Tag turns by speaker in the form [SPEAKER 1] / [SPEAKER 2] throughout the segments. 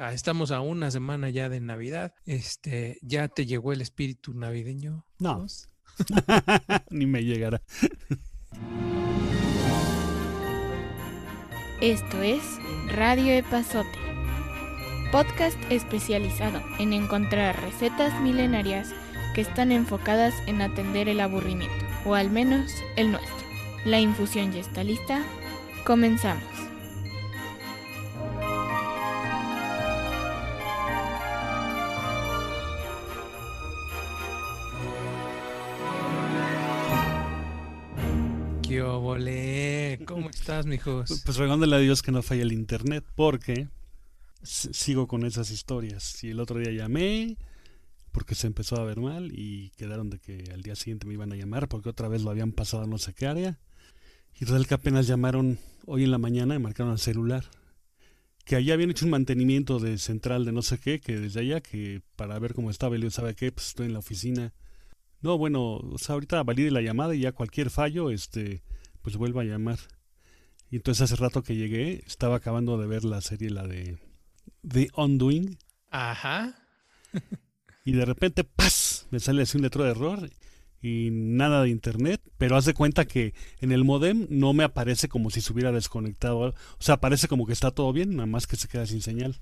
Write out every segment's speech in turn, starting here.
[SPEAKER 1] Ah, estamos a una semana ya de Navidad. Este, ¿ya te llegó el espíritu navideño?
[SPEAKER 2] No. Ni me llegará.
[SPEAKER 3] Esto es Radio Epazote, podcast especializado en encontrar recetas milenarias que están enfocadas en atender el aburrimiento, o al menos el nuestro. La infusión ya está lista. Comenzamos.
[SPEAKER 1] ¿Cómo estás, mijos?
[SPEAKER 2] Pues rogándole a Dios que no falle el internet, porque sigo con esas historias. Y el otro día llamé porque se empezó a ver mal y quedaron de que al día siguiente me iban a llamar porque otra vez lo habían pasado a no sé qué área. Y resulta que apenas llamaron hoy en la mañana y marcaron al celular. Que allá habían hecho un mantenimiento de central de no sé qué, que desde allá, que para ver cómo estaba, y yo sabe qué, pues estoy en la oficina. No, bueno, o sea, ahorita valide la llamada y ya cualquier fallo, este, pues vuelva a llamar. Y entonces hace rato que llegué, estaba acabando de ver la serie, la de The Undoing,
[SPEAKER 1] Ajá.
[SPEAKER 2] y de repente, ¡paz! Me sale así un letrero de error y nada de internet, pero haz de cuenta que en el modem no me aparece como si se hubiera desconectado. O sea, aparece como que está todo bien, nada más que se queda sin señal.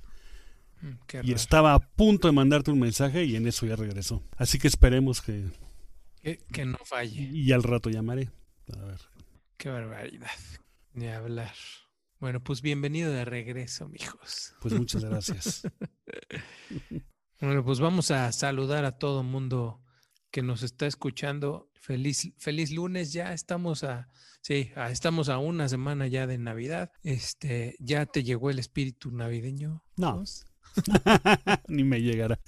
[SPEAKER 1] Mm, Qué
[SPEAKER 2] Y estaba a punto de mandarte un mensaje y en eso ya regresó. Así que esperemos que...
[SPEAKER 1] Que, que no falle.
[SPEAKER 2] Y al rato llamaré. A ver.
[SPEAKER 1] Qué barbaridad. Ni hablar. Bueno, pues bienvenido de regreso, mijos.
[SPEAKER 2] Pues muchas gracias.
[SPEAKER 1] Bueno, pues vamos a saludar a todo mundo que nos está escuchando. Feliz, feliz lunes, ya estamos a, sí, a- estamos a una semana ya de Navidad. Este, ¿ya te llegó el espíritu navideño?
[SPEAKER 2] No. Ni me llegará.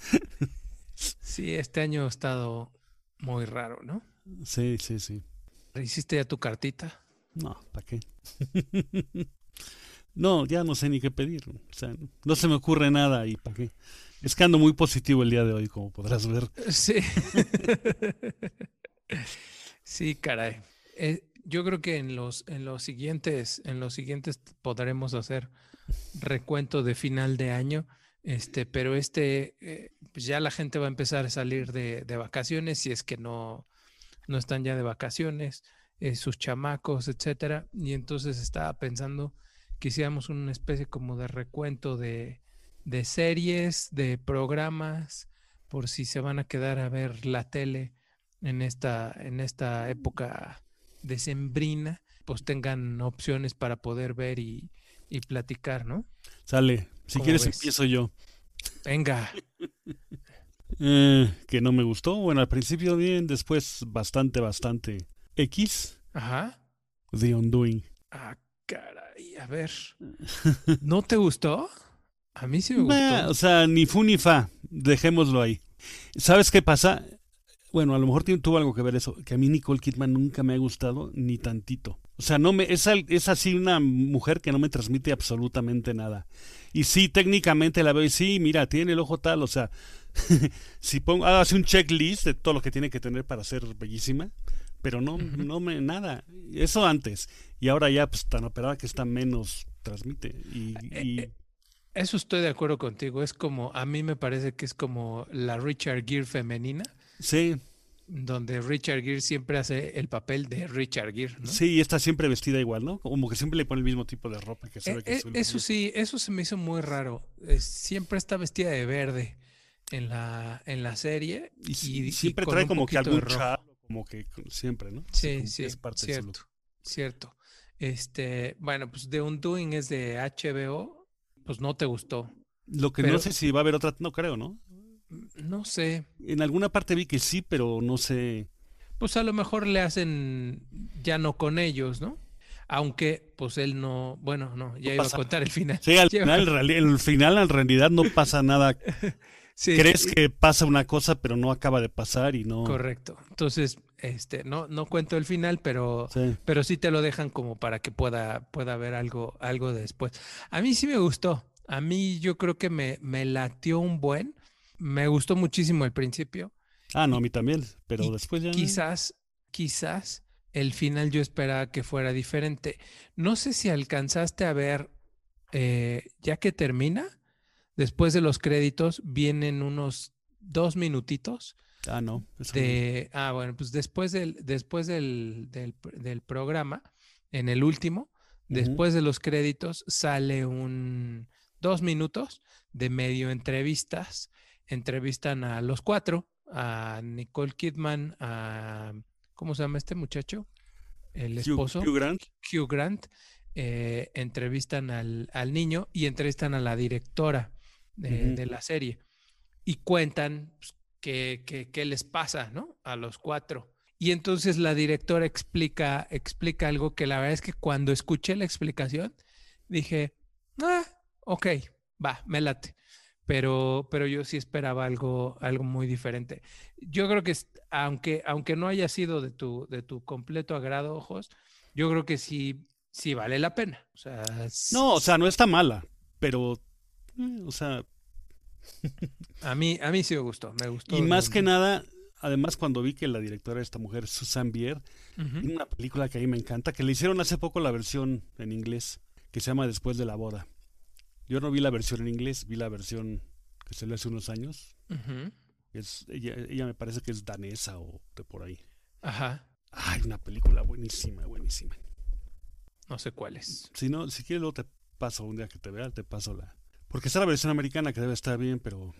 [SPEAKER 1] Sí, este año ha estado muy raro, ¿no?
[SPEAKER 2] Sí, sí, sí.
[SPEAKER 1] ¿Hiciste ya tu cartita?
[SPEAKER 2] No, ¿para qué? no, ya no sé ni qué pedir. O sea, no se me ocurre nada y ¿para qué? Es que ando muy positivo el día de hoy, como podrás ver.
[SPEAKER 1] Sí. sí, caray. Eh, yo creo que en los, en los siguientes, en los siguientes podremos hacer recuento de final de año. Este, pero este, eh, ya la gente va a empezar a salir de, de vacaciones, si es que no, no están ya de vacaciones, eh, sus chamacos, etcétera. Y entonces estaba pensando que hiciéramos una especie como de recuento de, de series, de programas, por si se van a quedar a ver la tele en esta, en esta época decembrina, pues tengan opciones para poder ver y, y platicar, ¿no?
[SPEAKER 2] Sale. Si
[SPEAKER 1] ¿Cómo
[SPEAKER 2] quieres
[SPEAKER 1] ves?
[SPEAKER 2] empiezo yo.
[SPEAKER 1] Venga,
[SPEAKER 2] Eh, que no me gustó. Bueno, al principio bien, después bastante, bastante. X,
[SPEAKER 1] ajá.
[SPEAKER 2] The Undoing.
[SPEAKER 1] Ah, caray, a ver. ¿No te gustó? A mí sí me gustó.
[SPEAKER 2] o sea, ni fu ni fa. Dejémoslo ahí. ¿Sabes qué pasa? Bueno, a lo mejor tuvo algo que ver eso, que a mí Nicole Kidman nunca me ha gustado ni tantito. O sea, no me es, es así una mujer que no me transmite absolutamente nada. Y sí, técnicamente la veo y sí, mira, tiene el ojo tal, o sea, si pongo, hace un checklist de todo lo que tiene que tener para ser bellísima, pero no, no me, nada. Eso antes. Y ahora ya, pues tan operada que está menos transmite. Y,
[SPEAKER 1] Eh,
[SPEAKER 2] y-
[SPEAKER 1] eh, Eso estoy de acuerdo contigo. Es como, a mí me parece que es como la Richard Gere femenina,
[SPEAKER 2] sí,
[SPEAKER 1] donde Richard Gere siempre hace el papel de Richard Gere, ¿no?
[SPEAKER 2] Sí, y está siempre vestida igual, ¿no? Como que siempre le pone el mismo tipo de ropa que se
[SPEAKER 1] Eh,
[SPEAKER 2] que
[SPEAKER 1] eh, eso sí, eso se me hizo muy raro. Siempre está vestida de verde en la, en la serie.
[SPEAKER 2] Y,
[SPEAKER 1] y-
[SPEAKER 2] siempre trae como que algún chal, como que siempre, ¿no?
[SPEAKER 1] Sí, sí,
[SPEAKER 2] es parte
[SPEAKER 1] cierto, cierto. Este, bueno, pues The Undoing es de HBO, pues no te gustó.
[SPEAKER 2] Lo que
[SPEAKER 1] Pero-
[SPEAKER 2] no sé si va a haber otra, no creo, ¿no?
[SPEAKER 1] No sé,
[SPEAKER 2] En alguna parte vi que sí, pero no sé.
[SPEAKER 1] pues a lo mejor le hacen ya no con ellos, ¿no? Aunque, pues él no, bueno, no, ya iba a contar el final.
[SPEAKER 2] Sí, al final, en el final, en realidad, no pasa nada.
[SPEAKER 1] Sí,
[SPEAKER 2] Crees
[SPEAKER 1] sí,
[SPEAKER 2] que pasa una cosa, pero no acaba de pasar y no.
[SPEAKER 1] Correcto. Entonces, este, no, no cuento el final, pero
[SPEAKER 2] Sí.
[SPEAKER 1] pero sí te lo dejan como para que pueda, pueda haber algo, algo después. A mí sí me gustó. A mí yo creo que me, me latió un buen. Me gustó muchísimo al principio.
[SPEAKER 2] Ah, no, a mí también, pero
[SPEAKER 1] y
[SPEAKER 2] después ya.
[SPEAKER 1] Quizás, quizás el final yo esperaba que fuera diferente. No sé si alcanzaste a ver, eh, ya que termina, Después de los créditos vienen unos dos minutitos
[SPEAKER 2] Ah, no.
[SPEAKER 1] ah, bueno, pues después del, después del, del, del programa, en el último, después de los créditos, sale un dos minutos de medio entrevistas. Entrevistan a los cuatro, a Nicole Kidman, a ¿cómo se llama este muchacho? El
[SPEAKER 2] Hugh-
[SPEAKER 1] esposo.
[SPEAKER 2] Hugh Grant.
[SPEAKER 1] Hugh Grant, eh, entrevistan al, al niño y entrevistan a la directora de, la serie y cuentan pues, qué, qué- qué les pasa, ¿no? A los cuatro. Y entonces la directora explica, explica algo que la verdad es que cuando escuché la explicación dije, ah, ok, va, me late. Pero, pero yo sí esperaba algo, algo muy diferente. Yo creo que aunque, aunque no haya sido de tu, de tu completo agrado, ojos, yo creo que sí, sí vale la pena. O sea,
[SPEAKER 2] No, o sea, no está mala, pero, o sea,
[SPEAKER 1] a mí, a mí sí me gustó, me gustó.
[SPEAKER 2] y más que nada, además cuando vi que la directora de esta mujer, Susan Bier, tiene una película que a mí me encanta, que le hicieron hace poco la versión en inglés, que se llama Después de la boda. Yo no vi la versión en inglés, vi la versión que salió hace unos años. Es, ella, ella me parece que es danesa o de por ahí.
[SPEAKER 1] Ajá,
[SPEAKER 2] Ay, una película buenísima, buenísima.
[SPEAKER 1] no sé cuál es.
[SPEAKER 2] Si no, si quieres luego te paso un día que te vea, te paso la. Porque está la versión americana que debe estar bien, pero.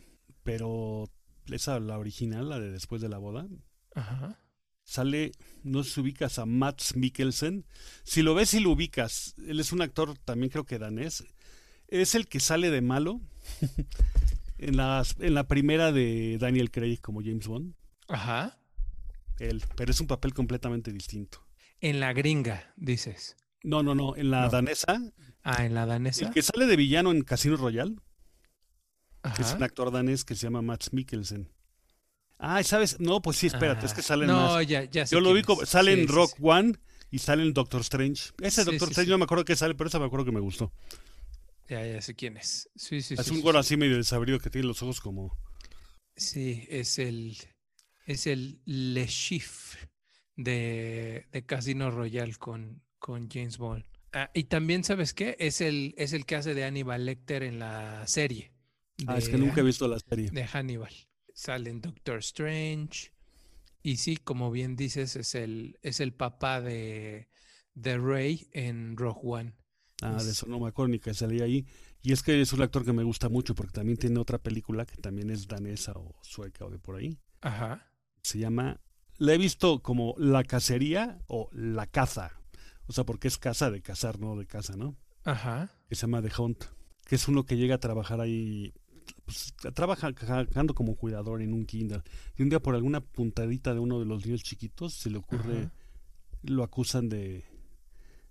[SPEAKER 2] Pero esa, la original, la de después de la boda,
[SPEAKER 1] Ajá.
[SPEAKER 2] sale, no sé si ubicas a Mats Mikkelsen. Si lo ves y lo ubicas, él es un actor también creo que danés. Es el que sale de malo en, las, en la primera de Daniel Craig como James Bond.
[SPEAKER 1] Ajá.
[SPEAKER 2] Él, pero es un papel completamente distinto.
[SPEAKER 1] En la gringa, dices.
[SPEAKER 2] No, no, no, en la
[SPEAKER 1] No.
[SPEAKER 2] danesa,
[SPEAKER 1] Ah, en la danesa.
[SPEAKER 2] el que sale de villano en Casino Royale, que es un actor danés que se llama Mats Mikkelsen. Ah, ¿sabes? No, pues sí, espérate, es que
[SPEAKER 1] Ah,
[SPEAKER 2] salen
[SPEAKER 1] no,
[SPEAKER 2] más.
[SPEAKER 1] ya, ya sé
[SPEAKER 2] Yo lo ubico, sale
[SPEAKER 1] Sí,
[SPEAKER 2] en Rock
[SPEAKER 1] sí.
[SPEAKER 2] One y sale en Doctor Strange. Ese
[SPEAKER 1] Sí,
[SPEAKER 2] Doctor Strange no me acuerdo qué sale, pero ese me acuerdo que me gustó.
[SPEAKER 1] Ya, ya sé quién es. Sí, sí,
[SPEAKER 2] es un
[SPEAKER 1] sí.
[SPEAKER 2] así medio desabrido que tiene los ojos como...
[SPEAKER 1] Sí, es el, es el Le Chiffre de, de Casino Royale con, con James Bond. Ah, y también, ¿sabes qué? Es el, es el que hace de Hannibal Lecter en la serie.
[SPEAKER 2] Ah, es que nunca he visto la serie.
[SPEAKER 1] De Hannibal. Sale en Doctor Strange. Y sí, como bien dices, es el, es el papá de, de Rey en Rogue One.
[SPEAKER 2] Ah, de
[SPEAKER 1] es-
[SPEAKER 2] ni que salía ahí. Y es que es un actor que me gusta mucho porque también tiene otra película que también es danesa o sueca o de por ahí.
[SPEAKER 1] Ajá.
[SPEAKER 2] Se llama... La he visto como La Cacería o La Caza. O sea, porque es casa de cazar, no de casa, ¿no?
[SPEAKER 1] Ajá.
[SPEAKER 2] que se llama The Hunt, que es uno que llega a trabajar ahí, pues, trabaja trabajando como cuidador en un kinder. Y un día por alguna puntadita de uno de los niños chiquitos se le ocurre,
[SPEAKER 1] Ajá.
[SPEAKER 2] lo acusan de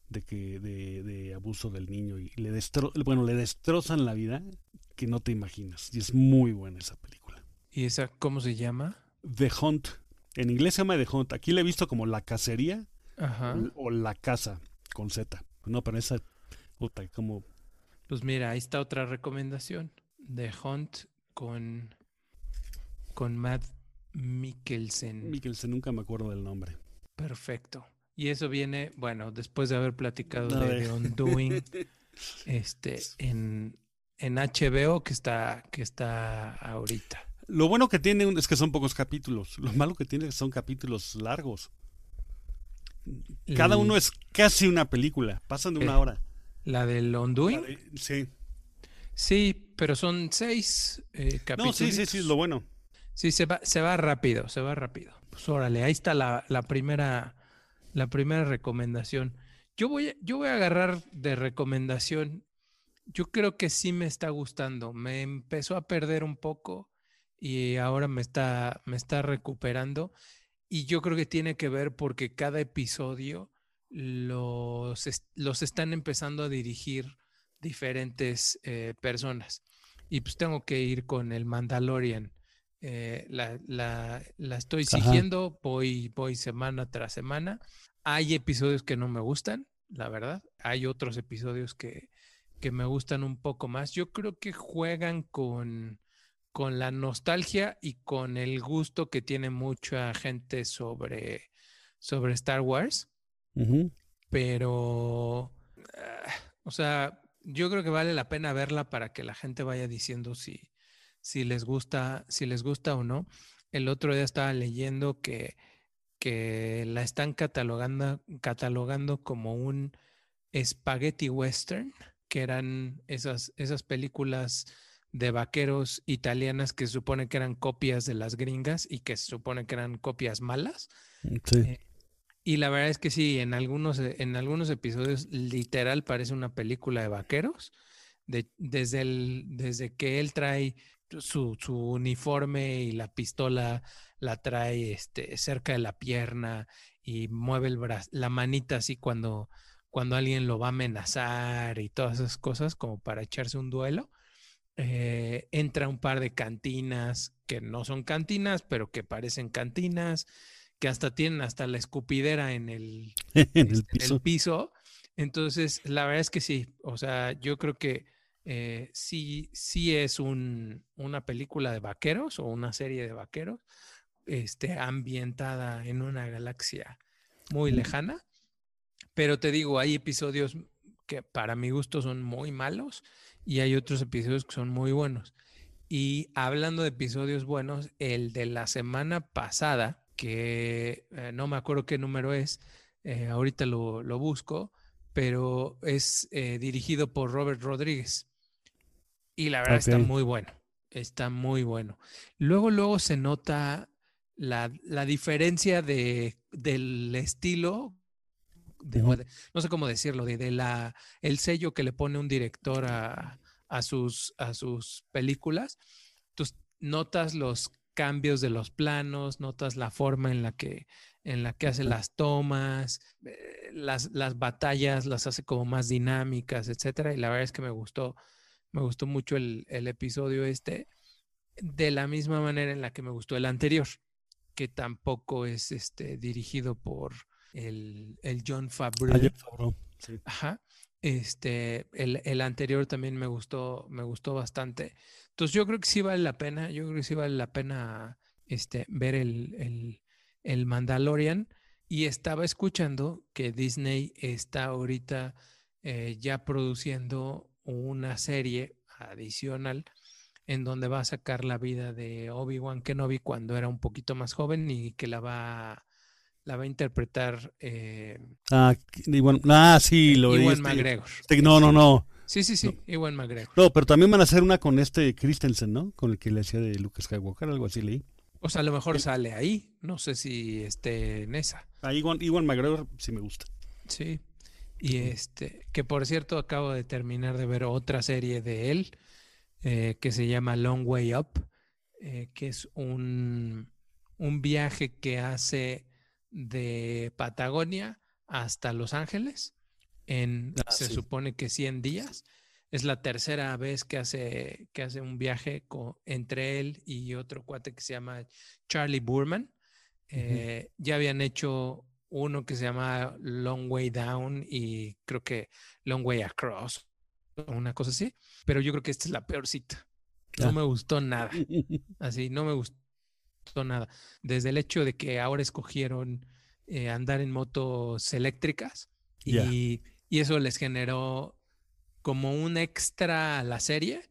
[SPEAKER 2] de que de, de abuso del niño y le destro, bueno le destrozan la vida que no te imaginas y es muy buena esa película.
[SPEAKER 1] ¿Y esa cómo se llama?
[SPEAKER 2] The Hunt, en inglés se llama The Hunt, aquí la he visto como la cacería
[SPEAKER 1] Ajá.
[SPEAKER 2] o, la casa con Z. No, pero esa puta, como
[SPEAKER 1] Pues mira, ahí está otra recomendación. The Hunt con, con Matt Mikkelsen.
[SPEAKER 2] Mikkelsen, nunca me acuerdo del nombre.
[SPEAKER 1] Perfecto. Y eso viene, bueno, después de haber platicado de. The Undoing este, en, en HBO que está, que está ahorita.
[SPEAKER 2] Lo bueno que tiene es que son pocos capítulos. Lo malo que tiene es que son capítulos largos. Cada uno es casi una película. Pasan de una
[SPEAKER 1] Eh,
[SPEAKER 2] hora.
[SPEAKER 1] La del Undoing.
[SPEAKER 2] Sí.
[SPEAKER 1] Sí, pero son seis eh,
[SPEAKER 2] No,
[SPEAKER 1] capítulos.
[SPEAKER 2] sí, sí, sí, es lo bueno.
[SPEAKER 1] Sí, se va, se va rápido, se va rápido. Pues órale, ahí está la, la primera, la primera recomendación. Yo voy, a- yo voy a agarrar de recomendación. Yo creo que sí me está gustando. Me empezó a perder un poco y ahora me está, me está recuperando. Y yo creo que tiene que ver porque cada episodio los, los están empezando a dirigir diferentes eh, personas. Y pues tengo que ir con el Mandalorian. Eh, la, la- la estoy
[SPEAKER 2] Ajá.
[SPEAKER 1] siguiendo, voy, voy semana tras semana. Hay episodios que no me gustan, la verdad. Hay otros episodios que, que me gustan un poco más. Yo creo que juegan con, con la nostalgia y con el gusto que tiene mucha gente sobre, sobre Star Wars pero, ah, o sea, yo creo que vale la pena verla para que la gente vaya diciendo si, si les gusta, si les gusta o no. El otro día estaba leyendo que, que la están catalogando, catalogando como un spaghetti western, que eran esas, esas películas de vaqueros italianas que se supone que eran copias de las gringas y que se supone que eran copias malas.
[SPEAKER 2] Mm, sí.
[SPEAKER 1] Eh, y la verdad es que sí, en algunos, eh, en algunos episodios literal parece una película de vaqueros. De, desde, el, desde que él trae su, su, uniforme y la pistola la trae este, cerca de la pierna y mueve el brazo, la manita así cuando, cuando alguien lo va a amenazar y todas esas cosas como para echarse un duelo. Eh, entra un par de cantinas que no son cantinas, pero que parecen cantinas, que hasta tienen hasta la escupidera en el,
[SPEAKER 2] en el
[SPEAKER 1] este, en
[SPEAKER 2] piso.
[SPEAKER 1] el piso. Entonces, la verdad es que sí, o sea, yo creo que eh, sí, sí es un, una película de vaqueros o una serie de vaqueros este, ambientada en una galaxia muy lejana. Pero te digo, hay episodios que para mi gusto son muy malos y hay otros episodios que son muy buenos. Y hablando de episodios buenos, el de la semana pasada, que eh, no me acuerdo qué número es, eh, ahorita lo, lo, busco, pero es eh, dirigido por Robert Rodríguez. Y la verdad okay. está muy bueno, está muy bueno. Luego, luego se nota la, la diferencia de, del estilo de, no sé cómo decirlo, de, de, la, el sello que le pone un director a, a, sus, a sus películas. Tú notas los cambios de los planos, notas la forma en la que, en la que hace las tomas, eh, las, las batallas las hace como más dinámicas, etcétera. Y la verdad es que me gustó, me gustó mucho el, el episodio este, de la misma manera en la que me gustó el anterior, que tampoco es este, dirigido por, el, el John Favreau.
[SPEAKER 2] Ah, Favreau. Sí.
[SPEAKER 1] Ajá. Este, el, el, anterior también me gustó, me gustó bastante. Entonces yo creo que sí vale la pena, yo creo que sí vale la pena este, ver el, el, el Mandalorian. Y estaba escuchando que Disney está ahorita eh, ya produciendo una serie adicional en donde va a sacar la vida de Obi-Wan Kenobi cuando era un poquito más joven y que la va a la va a interpretar. Eh,
[SPEAKER 2] ah, Iwan, ah, sí, lo
[SPEAKER 1] Iwan
[SPEAKER 2] este,
[SPEAKER 1] McGregor.
[SPEAKER 2] Este, no, no, no.
[SPEAKER 1] Sí, sí, sí, no. Iwan McGregor.
[SPEAKER 2] No, pero también van a hacer una con este Christensen, ¿no? Con el que le hacía de Lucas Skywalker, algo así leí.
[SPEAKER 1] O sea, a lo mejor sí. sale ahí. No sé si esté en esa.
[SPEAKER 2] Ah, Iwan, Iwan McGregor sí me gusta.
[SPEAKER 1] Sí. Y este, que por cierto, acabo de terminar de ver otra serie de él eh, que se llama Long Way Up, eh, que es un, un viaje que hace de Patagonia hasta Los Ángeles en ah, se sí. supone que 100 días. Es la tercera vez que hace, que hace un viaje con, entre él y otro cuate que se llama Charlie Burman. Uh -huh. eh, ya habían hecho uno que se llama Long Way Down y creo que Long Way Across, una cosa así. Pero yo creo que esta es la peor cita. No ah. me gustó nada. Así, no me gustó nada. Desde el hecho de que ahora escogieron eh, andar en motos eléctricas y, yeah. y, eso les generó como un extra a la serie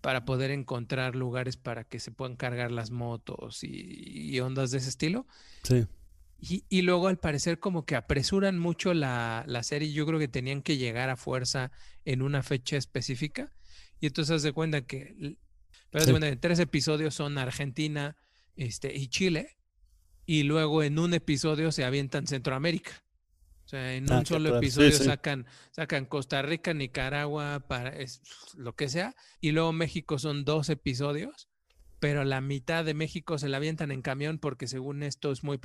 [SPEAKER 1] para poder encontrar lugares para que se puedan cargar las motos y, y ondas de ese estilo.
[SPEAKER 2] Sí.
[SPEAKER 1] Y, y, luego al parecer como que apresuran mucho la, la serie. Yo creo que tenían que llegar a fuerza en una fecha específica. Y entonces haz de cuenta que, sí. de cuenta que tres episodios son Argentina, este, y Chile, y luego en un episodio se avientan Centroamérica. O sea, en ah, un solo episodio sí, sí. sacan, sacan Costa Rica, Nicaragua, para es, lo que sea, y luego México son dos episodios, pero la mitad de México se la avientan en camión porque según esto es muy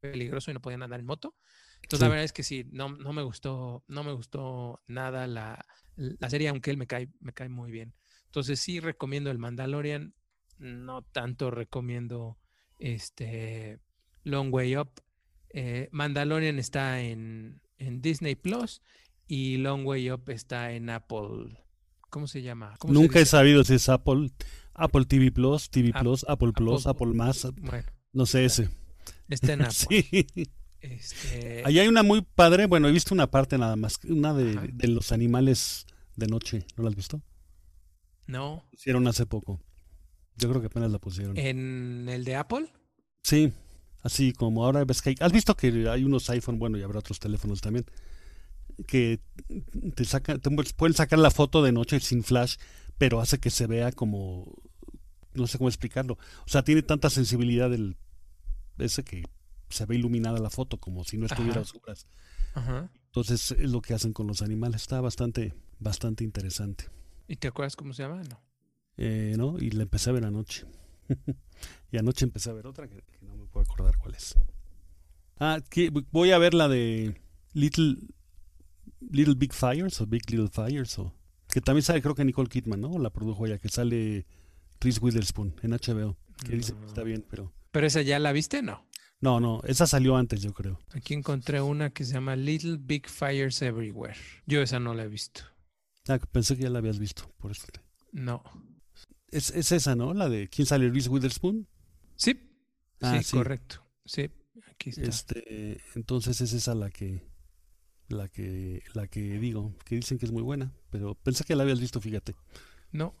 [SPEAKER 1] peligroso y no podían andar en moto. Entonces sí. la verdad es que sí, no, no me gustó, no me gustó nada la, la serie, aunque él me cae, me cae muy bien. Entonces sí recomiendo el Mandalorian, no tanto recomiendo este Long Way Up. Eh, Mandalorian está en, en, Disney Plus y Long Way Up está en Apple. ¿Cómo se llama? ¿Cómo
[SPEAKER 2] Nunca
[SPEAKER 1] se
[SPEAKER 2] he sabido si es Apple, Apple TV Plus, TV Plus, Apple, Plus, Apple, Apple Más. Bueno, no sé ese.
[SPEAKER 1] Está en Apple.
[SPEAKER 2] sí. Este... Ahí hay una muy padre, bueno, he visto una parte nada más, una de, de los animales de noche, ¿no la has visto?
[SPEAKER 1] No.
[SPEAKER 2] Pusieron hace poco. Yo creo que apenas la pusieron.
[SPEAKER 1] ¿En el de Apple?
[SPEAKER 2] Sí, así como ahora ves que hay- has visto que hay unos iPhone, bueno, y habrá otros teléfonos también, que te sacan, te pueden sacar la foto de noche sin flash, pero hace que se vea como, no sé cómo explicarlo. O sea, tiene tanta sensibilidad el ese que se ve iluminada la foto como si no estuviera oscuras. Entonces es lo que hacen con los animales. Está bastante, bastante interesante.
[SPEAKER 1] ¿Y te acuerdas cómo se llama? No.
[SPEAKER 2] Eh, ¿no? Y la empecé a ver anoche. y anoche empecé a ver otra que, que no me puedo acordar cuál es. Ah, que voy a ver la de Little Little Big Fires o Big Little Fires o que también sale creo que Nicole Kidman, ¿no? La produjo ella, que sale Reese Witherspoon en HBO, que dice que está bien, pero
[SPEAKER 1] ¿Pero esa ya la viste? No.
[SPEAKER 2] no, no, esa salió antes, yo creo.
[SPEAKER 1] Aquí encontré una que se llama Little Big Fires Everywhere. Yo esa no la he visto.
[SPEAKER 2] Ah, pensé que ya la habías visto, por eso. te-
[SPEAKER 1] No.
[SPEAKER 2] Es, es esa, ¿no? La de ¿Quién sale? Reese Witherspoon.
[SPEAKER 1] Sí.
[SPEAKER 2] Ah,
[SPEAKER 1] sí,
[SPEAKER 2] sí.
[SPEAKER 1] correcto. Sí, aquí está.
[SPEAKER 2] Este, entonces es esa la que la que la que digo, que dicen que es muy buena, pero pensé que la habías visto, fíjate.
[SPEAKER 1] No.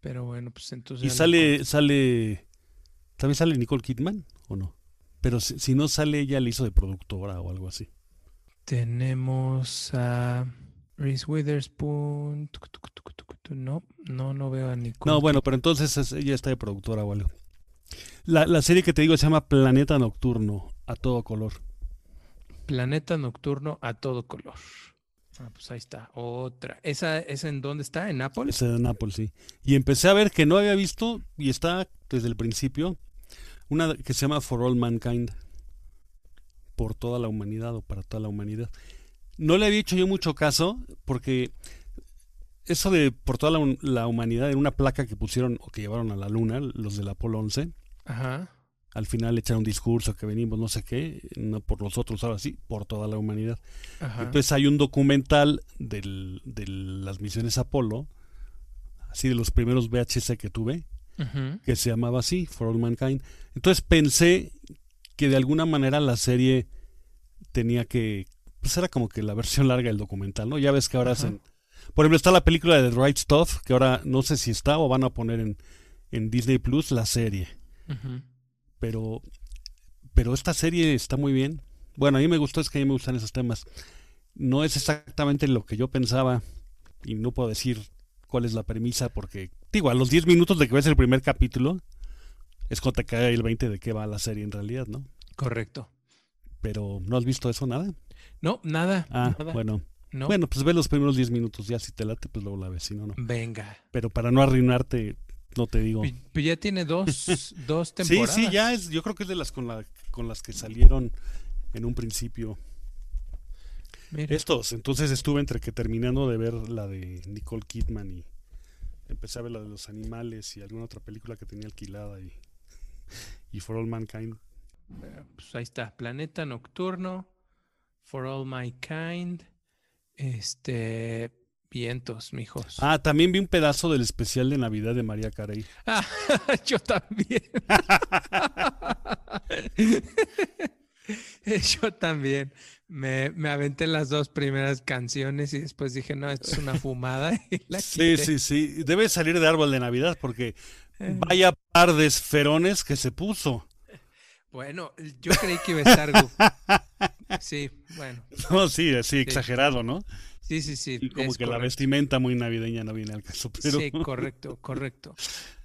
[SPEAKER 1] Pero bueno, pues entonces.
[SPEAKER 2] Y sale sale también sale Nicole Kidman o no? Pero si, si no sale ella le hizo de productora o algo así.
[SPEAKER 1] Tenemos a Reese Witherspoon. Tuc, tuc, tuc, tuc, tuc. No, no, no veo a Nicole.
[SPEAKER 2] No, bueno, pero entonces es- ella está de productora o algo. La, la serie que te digo se llama Planeta Nocturno a todo color.
[SPEAKER 1] Planeta Nocturno a todo color. Ah, pues ahí está. Otra. ¿Esa, ¿Esa en dónde está? ¿En Apple?
[SPEAKER 2] Esa en Apple, sí. Y empecé a ver que no había visto, y está desde el principio, una que se llama For All Mankind. Por toda la humanidad o para toda la humanidad. No le había hecho yo mucho caso, porque eso de por toda la, hum- la humanidad era una placa que pusieron o que llevaron a la luna, los del Apolo 11.
[SPEAKER 1] Ajá.
[SPEAKER 2] Al final echaron un discurso que venimos, no sé qué, no por nosotros, ahora sí, por toda la humanidad.
[SPEAKER 1] Ajá.
[SPEAKER 2] Entonces hay un documental del- de las misiones Apolo, así de los primeros VHS que tuve,
[SPEAKER 1] Ujú.
[SPEAKER 2] que se llamaba así, For All Mankind. Entonces pensé que de alguna manera la serie tenía que, pues era como que la versión larga del documental, ¿no? Ya ves que ahora
[SPEAKER 1] Ajá.
[SPEAKER 2] hacen, por ejemplo, está la película de The Right Stuff, que ahora no sé si está o van a poner en, en Disney Plus la serie, pero, pero esta serie está muy bien. Bueno, a mí me gustó, es que a mí me gustan esos temas. No es exactamente lo que yo pensaba y no puedo decir cuál es la premisa porque, digo, a los 10 minutos de que ves el primer capítulo es cuando te cae el 20 de qué va la serie en realidad, ¿no?
[SPEAKER 1] Correcto.
[SPEAKER 2] Pero ¿no has visto eso nada?
[SPEAKER 1] No, nada.
[SPEAKER 2] Ah,
[SPEAKER 1] nada.
[SPEAKER 2] bueno.
[SPEAKER 1] No.
[SPEAKER 2] Bueno, pues ve los primeros 10 minutos, ya si te late, pues luego la ves, si no, no.
[SPEAKER 1] Venga.
[SPEAKER 2] Pero para no arruinarte, no te digo.
[SPEAKER 1] Pero ya tiene dos, dos
[SPEAKER 2] Sí,
[SPEAKER 1] temporadas.
[SPEAKER 2] sí, ya es, yo creo que es de las con, la, con las que salieron en un principio.
[SPEAKER 1] Mira.
[SPEAKER 2] Estos, entonces estuve entre que terminando de ver la de Nicole Kidman y empecé a ver la de los animales y alguna otra película que tenía alquilada y, y For All Mankind.
[SPEAKER 1] Pues ahí está. Planeta Nocturno. For All My Kind. Este. Vientos, mijos.
[SPEAKER 2] Ah, también vi un pedazo del especial de Navidad de María Carey.
[SPEAKER 1] Ah, yo también. yo también. Me, me aventé las dos primeras canciones y después dije, no, esto es una fumada. Y la
[SPEAKER 2] Sí, sí, sí. Debe salir de árbol de Navidad porque
[SPEAKER 1] Eh,
[SPEAKER 2] vaya par de esferones que se puso.
[SPEAKER 1] Bueno, yo creí que iba a estar. Sí, bueno.
[SPEAKER 2] No, sí, así exagerado, ¿no?
[SPEAKER 1] Sí, sí, sí.
[SPEAKER 2] Y como que la vestimenta muy navideña no viene al caso, pero
[SPEAKER 1] Sí, correcto, correcto.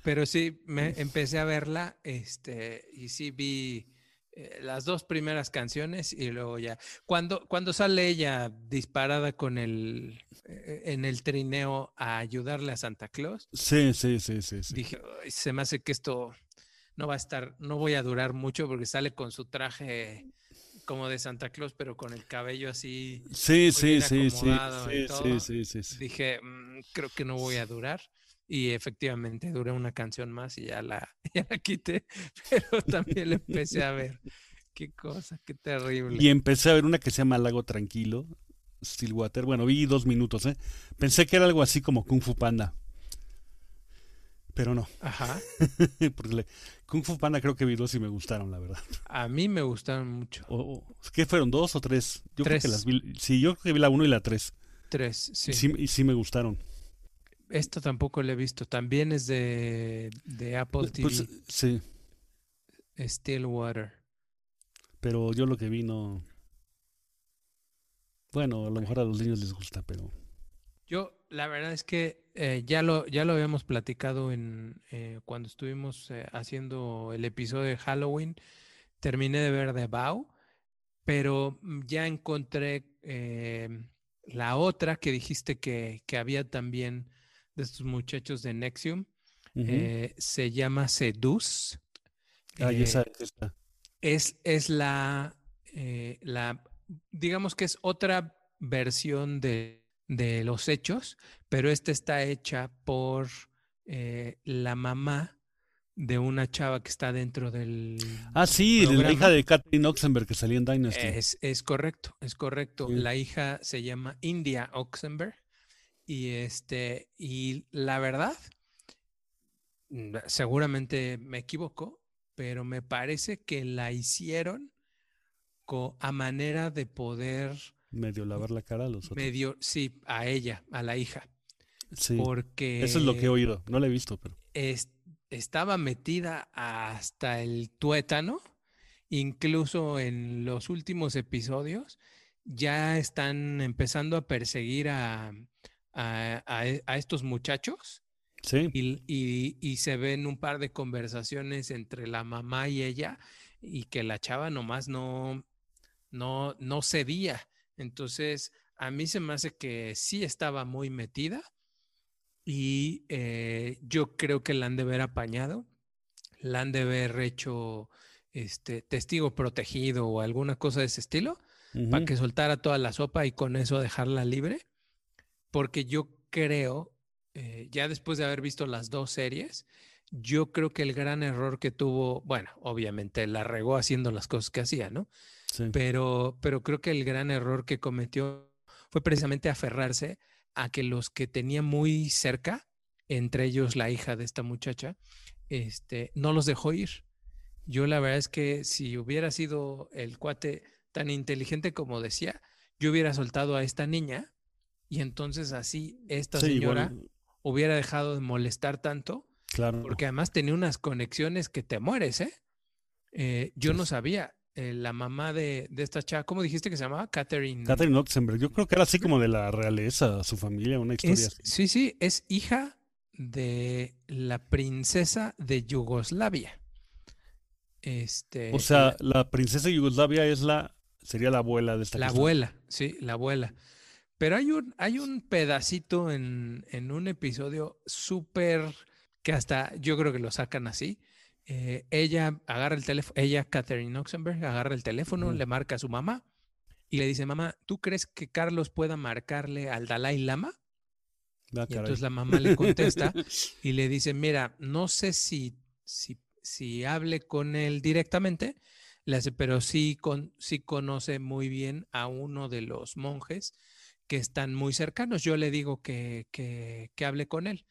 [SPEAKER 1] Pero sí, me empecé a verla, este, y sí vi eh, las dos primeras canciones y luego ya. Cuando, cuando sale ella disparada con el eh, en el trineo a ayudarle a Santa Claus,
[SPEAKER 2] sí, sí, sí, sí, sí.
[SPEAKER 1] dije, "Ay, se me hace que esto no va a estar, no voy a durar mucho porque sale con su traje como de Santa Claus, pero con el cabello así.
[SPEAKER 2] Sí, sí, sí, sí.
[SPEAKER 1] Dije, "Mm, creo que no voy a durar. Y efectivamente duré una canción más y ya la, ya la quité, pero también la empecé a ver. Qué cosa, qué terrible.
[SPEAKER 2] Y empecé a ver una que se llama Lago Tranquilo, Stillwater. Bueno, vi dos minutos, ¿eh? Pensé que era algo así como Kung Fu Panda. Pero no.
[SPEAKER 1] Ajá.
[SPEAKER 2] Porque Kung Fu Panda creo que vi dos y me gustaron, la verdad.
[SPEAKER 1] A mí me gustaron mucho.
[SPEAKER 2] O, o- ¿Qué fueron? ¿Dos o tres? Yo creo que las vi. Sí, yo creo que vi la uno y la tres.
[SPEAKER 1] Tres, sí.
[SPEAKER 2] Y sí, y sí me gustaron.
[SPEAKER 1] Esta tampoco la he visto. También es de, de Apple TV.
[SPEAKER 2] Pues, sí,
[SPEAKER 1] Stillwater.
[SPEAKER 2] pero yo lo que vi no... Bueno, a lo mejor a los niños les gusta, pero...
[SPEAKER 1] Yo, la verdad es que eh, ya lo, ya lo habíamos platicado en eh, cuando estuvimos eh, haciendo el episodio de Halloween. Terminé de ver The Vow, pero mm, ya encontré la otra que dijiste que, que había también de estos muchachos de Nexium. Se llama Seduce.
[SPEAKER 2] Ah, esa, esa.
[SPEAKER 1] es, es la, eh, la, digamos que es otra versión de, de los hechos, pero esta está hecha por eh, la mamá de una chava que está dentro del...
[SPEAKER 2] Ah, sí, la hija de Catherine Oxenberg que salía en Dynasty.
[SPEAKER 1] Es, es correcto, es correcto.
[SPEAKER 2] Sí.
[SPEAKER 1] La hija se llama India Oxenberg y este y la verdad mm, seguramente me equivoco, pero me parece que la hicieron a manera de poder
[SPEAKER 2] Medio lavar la cara a los otros.
[SPEAKER 1] medio sí a ella, a la hija,
[SPEAKER 2] Sí,
[SPEAKER 1] porque
[SPEAKER 2] eso es lo que he oído. No la he visto, pero...
[SPEAKER 1] es- estaba metida hasta el tuétano, incluso en los últimos episodios, ya están empezando a perseguir a, a- a e- a estos muchachos
[SPEAKER 2] Sí,
[SPEAKER 1] y, y- y se ven un par de conversaciones entre la mamá y ella y que la chava nomás no, no, no cedía. Entonces, a mí se me hace que sí estaba muy metida y eh, yo creo que la han de haber apañado, la han de haber hecho este, testigo protegido o alguna cosa de ese estilo para
[SPEAKER 2] ujú.
[SPEAKER 1] que soltara toda la sopa y con eso dejarla libre, porque yo creo, eh, ya después de haber visto las dos series, yo creo que el gran error que tuvo, bueno, obviamente la regó haciendo las cosas que hacía, ¿no?
[SPEAKER 2] Sí.
[SPEAKER 1] Pero, pero creo que el gran error que cometió fue precisamente aferrarse a que los que tenía muy cerca, entre ellos la hija de esta muchacha, este, no los dejó ir. Yo la verdad es que si hubiera sido el cuate tan inteligente como decía, yo hubiera soltado a esta niña y entonces así esta
[SPEAKER 2] Sí,
[SPEAKER 1] señora
[SPEAKER 2] igual,
[SPEAKER 1] hubiera dejado de molestar tanto,
[SPEAKER 2] claro.
[SPEAKER 1] porque además tenía unas conexiones que te mueres, ¿eh? Eh, yo no
[SPEAKER 2] Sí.
[SPEAKER 1] sabía, eh, la mamá de, de esta chava, ¿cómo dijiste que se llamaba? Catherine.
[SPEAKER 2] Catherine Oxenberg, yo creo que era así como de la realeza, su familia, una historia
[SPEAKER 1] Es,
[SPEAKER 2] así.
[SPEAKER 1] sí, sí, es hija de la princesa de Yugoslavia. Este,
[SPEAKER 2] O sea, la princesa de Yugoslavia es la, sería la abuela de esta
[SPEAKER 1] La abuela, sí, la abuela. Pero hay un, hay un pedacito en, en un episodio súper que hasta yo creo que lo sacan así. Eh, ella agarra el teléfono, ella, Catherine Oxenberg, agarra el teléfono, le marca a su mamá y le dice, mamá, ¿tú crees que Carlos pueda marcarle al Dalai Lama?
[SPEAKER 2] Ah,
[SPEAKER 1] Y entonces la mamá le contesta y le dice, mira, no sé si, si, si hable con él directamente, le hace, pero sí, con, sí conoce muy bien a uno de los monjes que están muy cercanos. Yo le digo que, que, que hable con él.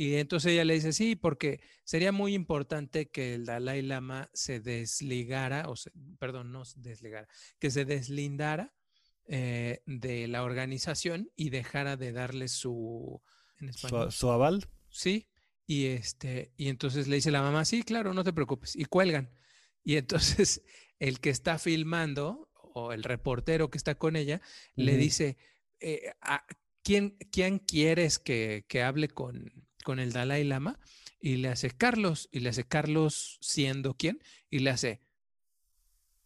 [SPEAKER 1] Y entonces ella le dice, sí, porque sería muy importante que el Dalai Lama se desligara, o se- perdón, no se desligara, que se deslindara eh, de la organización y dejara de darle su, en español,
[SPEAKER 2] Su, su aval.
[SPEAKER 1] Sí, y este, y entonces le dice la mamá, sí, claro, no te preocupes, y cuelgan. Y entonces el que está filmando o el reportero que está con ella le dice, eh, ¿a quién, quién quieres que, que hable con, con el Dalai Lama? Y le hace Carlos, y le hace Carlos siendo quién, y le hace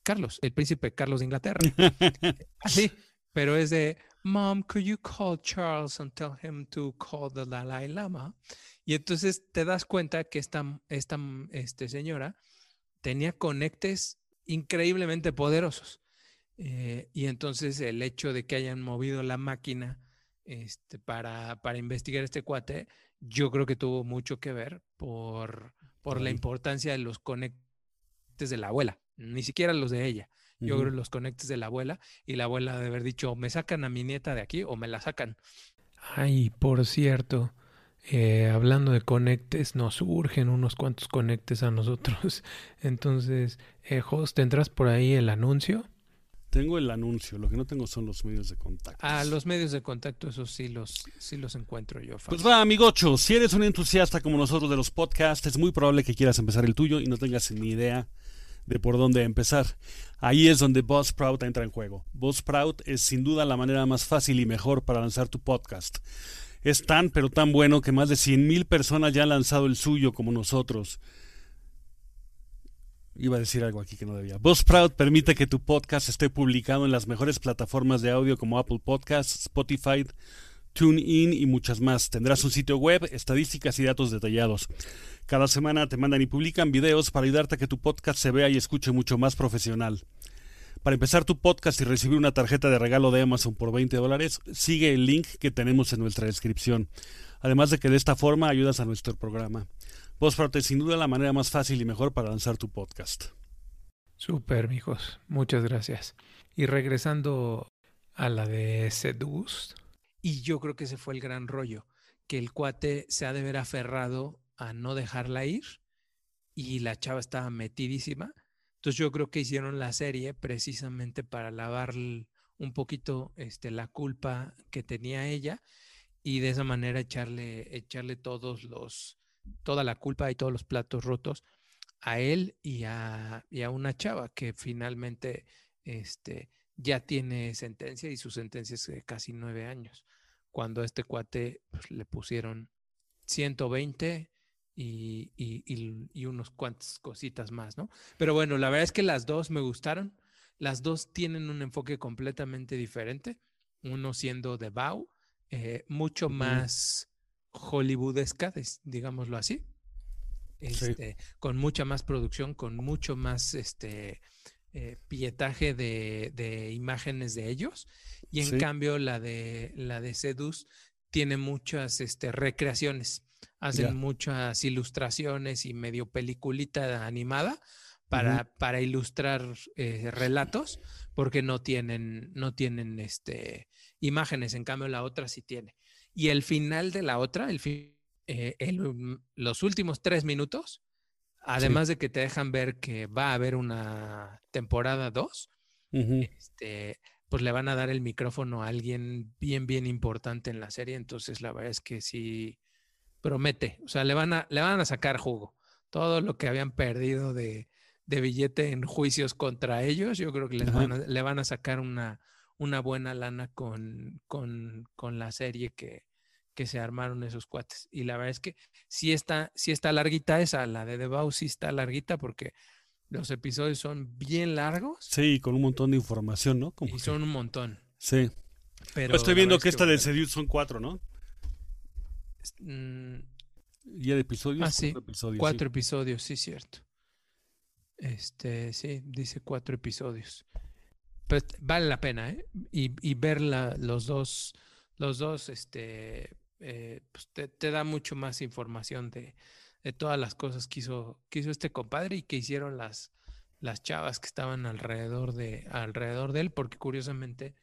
[SPEAKER 1] Carlos, el príncipe Carlos de Inglaterra. Así, pero es de, Mom, could you call Charles and tell him to call the Dalai Lama? Y entonces te das cuenta que esta, esta este, señora tenía conectes increíblemente poderosos. Eh, y entonces el hecho de que hayan movido la máquina este, para, para investigar este cuate, yo creo que tuvo mucho que ver por, por la importancia de los conectes de la abuela, ni siquiera los de ella. Yo
[SPEAKER 2] Ujú.
[SPEAKER 1] creo los conectes de la abuela y la abuela de haber dicho, me sacan a mi nieta de aquí o me la sacan. Ay, por cierto, eh, hablando de conectes, nos urgen unos cuantos conectes a nosotros. Entonces, eh, host, ¿tendrás por ahí el anuncio?
[SPEAKER 2] Tengo el anuncio, lo que no tengo son los medios de contacto.
[SPEAKER 1] Ah, los medios de contacto, esos sí los, sí los encuentro yo.
[SPEAKER 2] Pues va, amigocho, si eres un entusiasta como nosotros de los podcasts, es muy probable que quieras empezar el tuyo y no tengas ni idea de por dónde empezar. Ahí es donde Buzzsprout entra en juego. Buzzsprout es sin duda la manera más fácil y mejor para lanzar tu podcast. Es tan pero tan bueno que más de 100.000 personas ya han lanzado el suyo como nosotros. Iba a decir algo aquí que no debía. Buzzsprout permite que tu podcast esté publicado en las mejores plataformas de audio como Apple Podcasts, Spotify, TuneIn y muchas más. Tendrás un sitio web, estadísticas y datos detallados. Cada semana te mandan y publican videos para ayudarte a que tu podcast se vea y escuche mucho más profesional. Para empezar tu podcast y recibir una tarjeta de regalo de Amazon por 20 dólares, sigue el link que tenemos en nuestra descripción. Además de que de esta forma ayudas a nuestro programa. Buzzsprout es sin duda la manera más fácil y mejor para lanzar tu podcast.
[SPEAKER 1] Super, mijos. Muchas gracias. Y regresando a la de Seduce, y yo creo que ese fue el gran rollo, que el cuate se ha de ver aferrado a no dejarla ir y la chava estaba metidísima. Entonces yo creo que hicieron la serie precisamente para lavar un poquito este, la culpa que tenía ella y de esa manera echarle, echarle todos los, toda la culpa y todos los platos rotos a él y a, y a una chava que finalmente este, ya tiene sentencia y su sentencia es de casi nueve años. Cuando a este cuate pues, le pusieron 120 y, y, y, unos cuantas cositas más, ¿no? Pero bueno, la verdad es que las dos me gustaron. Las dos tienen un enfoque completamente diferente. Uno siendo de Bau, eh, mucho más hollywoodesca, digámoslo así. Este, con mucha más producción, con mucho más este, eh, pietaje de, imágenes de ellos. Y en cambio, la de, la de Sedus tiene muchas este, recreaciones. Hacen muchas ilustraciones y medio peliculita animada para, para ilustrar eh, relatos, porque no tienen, no tienen este, imágenes. En cambio, la otra sí tiene. Y el final de la otra, el, eh, los últimos tres minutos, además de que te dejan ver que va a haber una temporada 2, este, pues le van a dar el micrófono a alguien bien, bien importante en la serie. Entonces, la verdad es que sí promete. O sea, le van a, le van a sacar jugo. Todo lo que habían perdido de, billete en juicios contra ellos, yo creo que les le van a sacar una, una buena lana con, con, con la serie que, que se armaron esos cuates. Y la verdad es que sí está, sí está larguita esa, la de The sí está larguita porque los episodios son bien largos.
[SPEAKER 2] Sí, con un montón de información, ¿no?
[SPEAKER 1] y son un montón.
[SPEAKER 2] Sí. Pero estoy viendo que, esta de son cuatro, ¿no?
[SPEAKER 1] Mm,
[SPEAKER 2] ¿Y el episodio?
[SPEAKER 1] Ah, sí. Cuatro episodios, cuatro episodios, sí, cierto. Este, sí, dice cuatro episodios. Vale la pena, ¿eh? Y, ver los dos, los dos, este, eh, pues te, da mucho más información de, todas las cosas que hizo, que hizo este compadre y que hicieron las, las chavas que estaban alrededor de, alrededor de él, porque curiosamente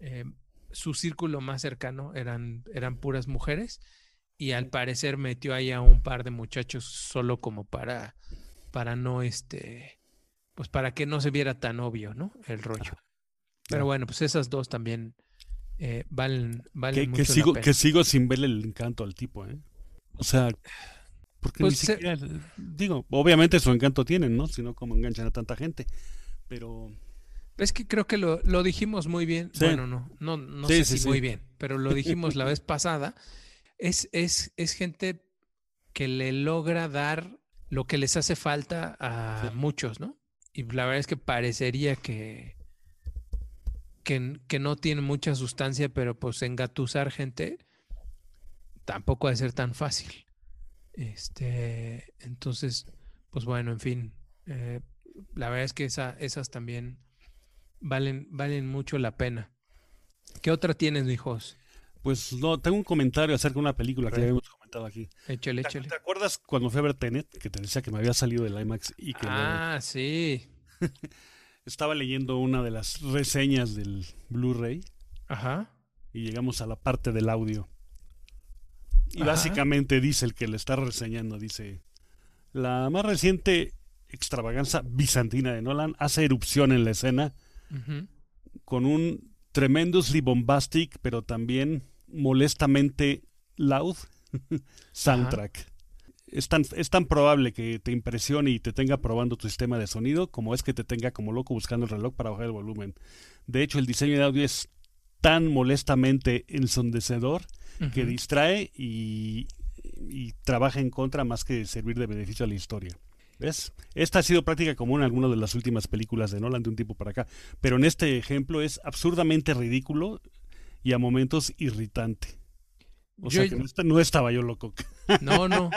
[SPEAKER 1] eh, su círculo más cercano eran, eran puras mujeres y al parecer metió ahí a un par de muchachos solo como para, para no, este, pues para que no se viera tan obvio, ¿no? El rollo. Pero bueno, pues esas dos también eh, valen, valen
[SPEAKER 2] que,
[SPEAKER 1] mucho
[SPEAKER 2] sigo,
[SPEAKER 1] la pena.
[SPEAKER 2] Que sigo sin verle el encanto al tipo, ¿eh? O sea, porque ni pues siquiera, digo, obviamente su encanto tienen, ¿no? Si no, como enganchan a tanta gente, pero...
[SPEAKER 1] Es que creo que lo, lo dijimos muy bien, bueno, no, no, no sé si muy bien, pero lo dijimos la vez pasada, es, es, es gente que le logra dar lo que les hace falta a muchos, ¿no? Y la verdad es que parecería que, que, no tiene mucha sustancia, pero pues engatusar gente tampoco va a ser tan fácil. Este, entonces, pues bueno, en fin, eh, la verdad es que esa, esas también valen, valen mucho la pena. ¿Qué otra tienes, hijos?
[SPEAKER 2] Pues no, tengo un comentario acerca de una película que ya habíamos comentado aquí.
[SPEAKER 1] Échale,
[SPEAKER 2] échale. ¿Te acuerdas cuando fui a ver Tenet, que te decía que me había salido del IMAX y que...
[SPEAKER 1] Ah, sí.
[SPEAKER 2] Estaba leyendo una de las reseñas del Blu-ray.
[SPEAKER 1] Ajá.
[SPEAKER 2] Y llegamos a la parte del audio. Y básicamente dice el que le está reseñando, dice, la más reciente extravaganza bizantina de Nolan hace erupción en la escena con un tremendously bombastic, pero también molestamente loud soundtrack. Es tan, es tan probable que te impresione y te tenga probando tu sistema de sonido como es que te tenga como loco buscando el reloj para bajar el volumen. De hecho, el diseño de audio es tan molestamente ensondecedor que distrae y, y trabaja en contra más que servir de beneficio a la historia. ¿Ves? Esta ha sido práctica común en algunas de las últimas películas de Nolan de un tipo para acá. Pero en este ejemplo es absurdamente ridículo y a momentos irritante. O sea que no, estaba yo loco.
[SPEAKER 1] No, no.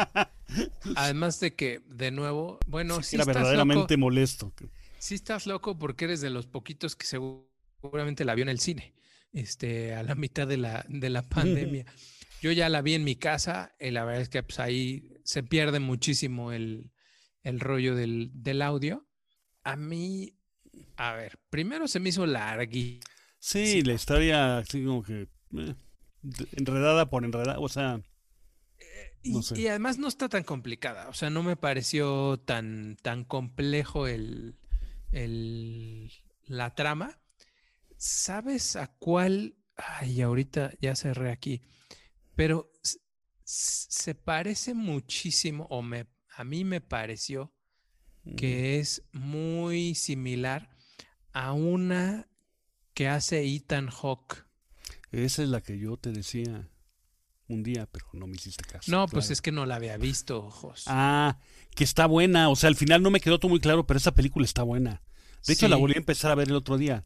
[SPEAKER 1] Además de que, de nuevo, bueno,
[SPEAKER 2] sí, era verdaderamente molesto.
[SPEAKER 1] Sí estás loco porque eres de los poquitos que seguramente la vio en el cine, este, a la mitad de la, de la pandemia. Yo ya la vi en mi casa y la verdad es que pues, ahí se pierde muchísimo el, el rollo del, del, audio. A mí, a ver, primero se me hizo larguísimo.
[SPEAKER 2] Sí, la historia así como que eh, enredada por enredada, o sea...
[SPEAKER 1] Eh, y, además no está tan complicada, o sea, no me pareció tan, tan complejo el, el, la trama. ¿Sabes a cuál? Ay, ahorita ya cerré aquí, pero se parece muchísimo, o me a mí me pareció que es muy similar a una que hace Ethan Hawke.
[SPEAKER 2] Esa es la que yo te decía un día, pero no me hiciste caso.
[SPEAKER 1] No, pues es que no la había visto, ojos.
[SPEAKER 2] Ah, que está buena. O sea, al final no me quedó todo muy claro, pero esa película está buena. De hecho, la volví a empezar a ver el otro día.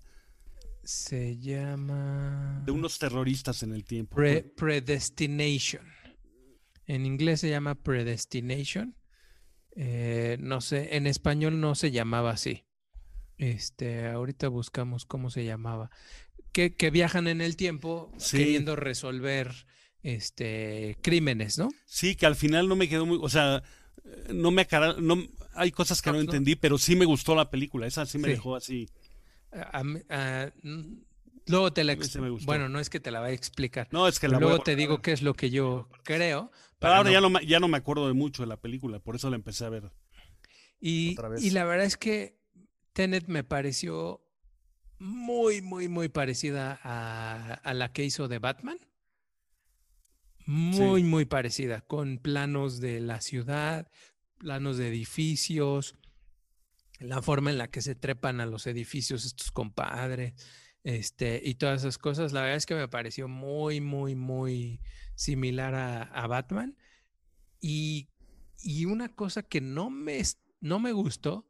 [SPEAKER 1] Se llama...
[SPEAKER 2] De unos terroristas en el tiempo.
[SPEAKER 1] Predestination. En inglés se llama Predestination. Eh, no sé, en español no se llamaba así. Este, ahorita buscamos cómo se llamaba. Que, viajan en el tiempo queriendo resolver este crímenes, ¿no?
[SPEAKER 2] Sí, que al final no me quedó muy, o sea, no me no, hay cosas que no, entendí, pero sí me gustó la película, esa sí me dejó así.
[SPEAKER 1] luego te la bueno, no es que te la vaya a explicar.
[SPEAKER 2] No, es que
[SPEAKER 1] luego te digo qué es lo que yo creo,
[SPEAKER 2] pero ahora ya, no, ya no me acuerdo de mucho de la película, por eso la empecé a ver.
[SPEAKER 1] Y, y la verdad es que Tenet me pareció muy, muy, muy parecida a, la que hizo de Batman. Muy, muy parecida, con planos de la ciudad, planos de edificios, la forma en la que se trepan a los edificios estos compadres, este, y todas esas cosas. La verdad es que me pareció muy, muy, muy similar a, Batman. Y, una cosa que no me, no me gustó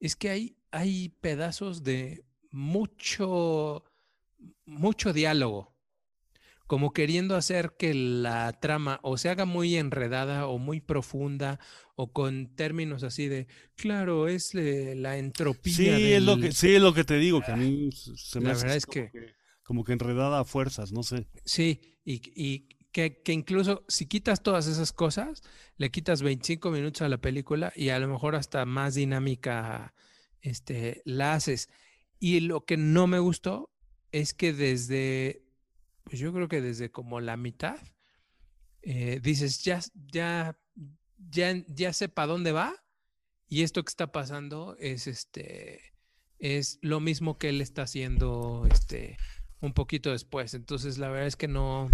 [SPEAKER 1] es que hay, hay pedazos de mucho, mucho diálogo, como queriendo hacer que la trama o se haga muy enredada o muy profunda o con términos así de, claro, es la entropía.
[SPEAKER 2] Sí, es lo que, sí, es lo que te digo, que a mí se me
[SPEAKER 1] la
[SPEAKER 2] hace
[SPEAKER 1] verdad es que,
[SPEAKER 2] como que enredada a fuerzas, no sé.
[SPEAKER 1] Sí, y, y que, incluso si quitas todas esas cosas, le quitas 25 minutos a la película y a lo mejor hasta más dinámica este, la haces. Y lo que no me gustó es que desde, pues yo creo que desde como la mitad, eh, dices, ya, ya, ya, ya sé dónde va y esto que está pasando es este, es lo mismo que él está haciendo este, un poquito después. Entonces la verdad es que no,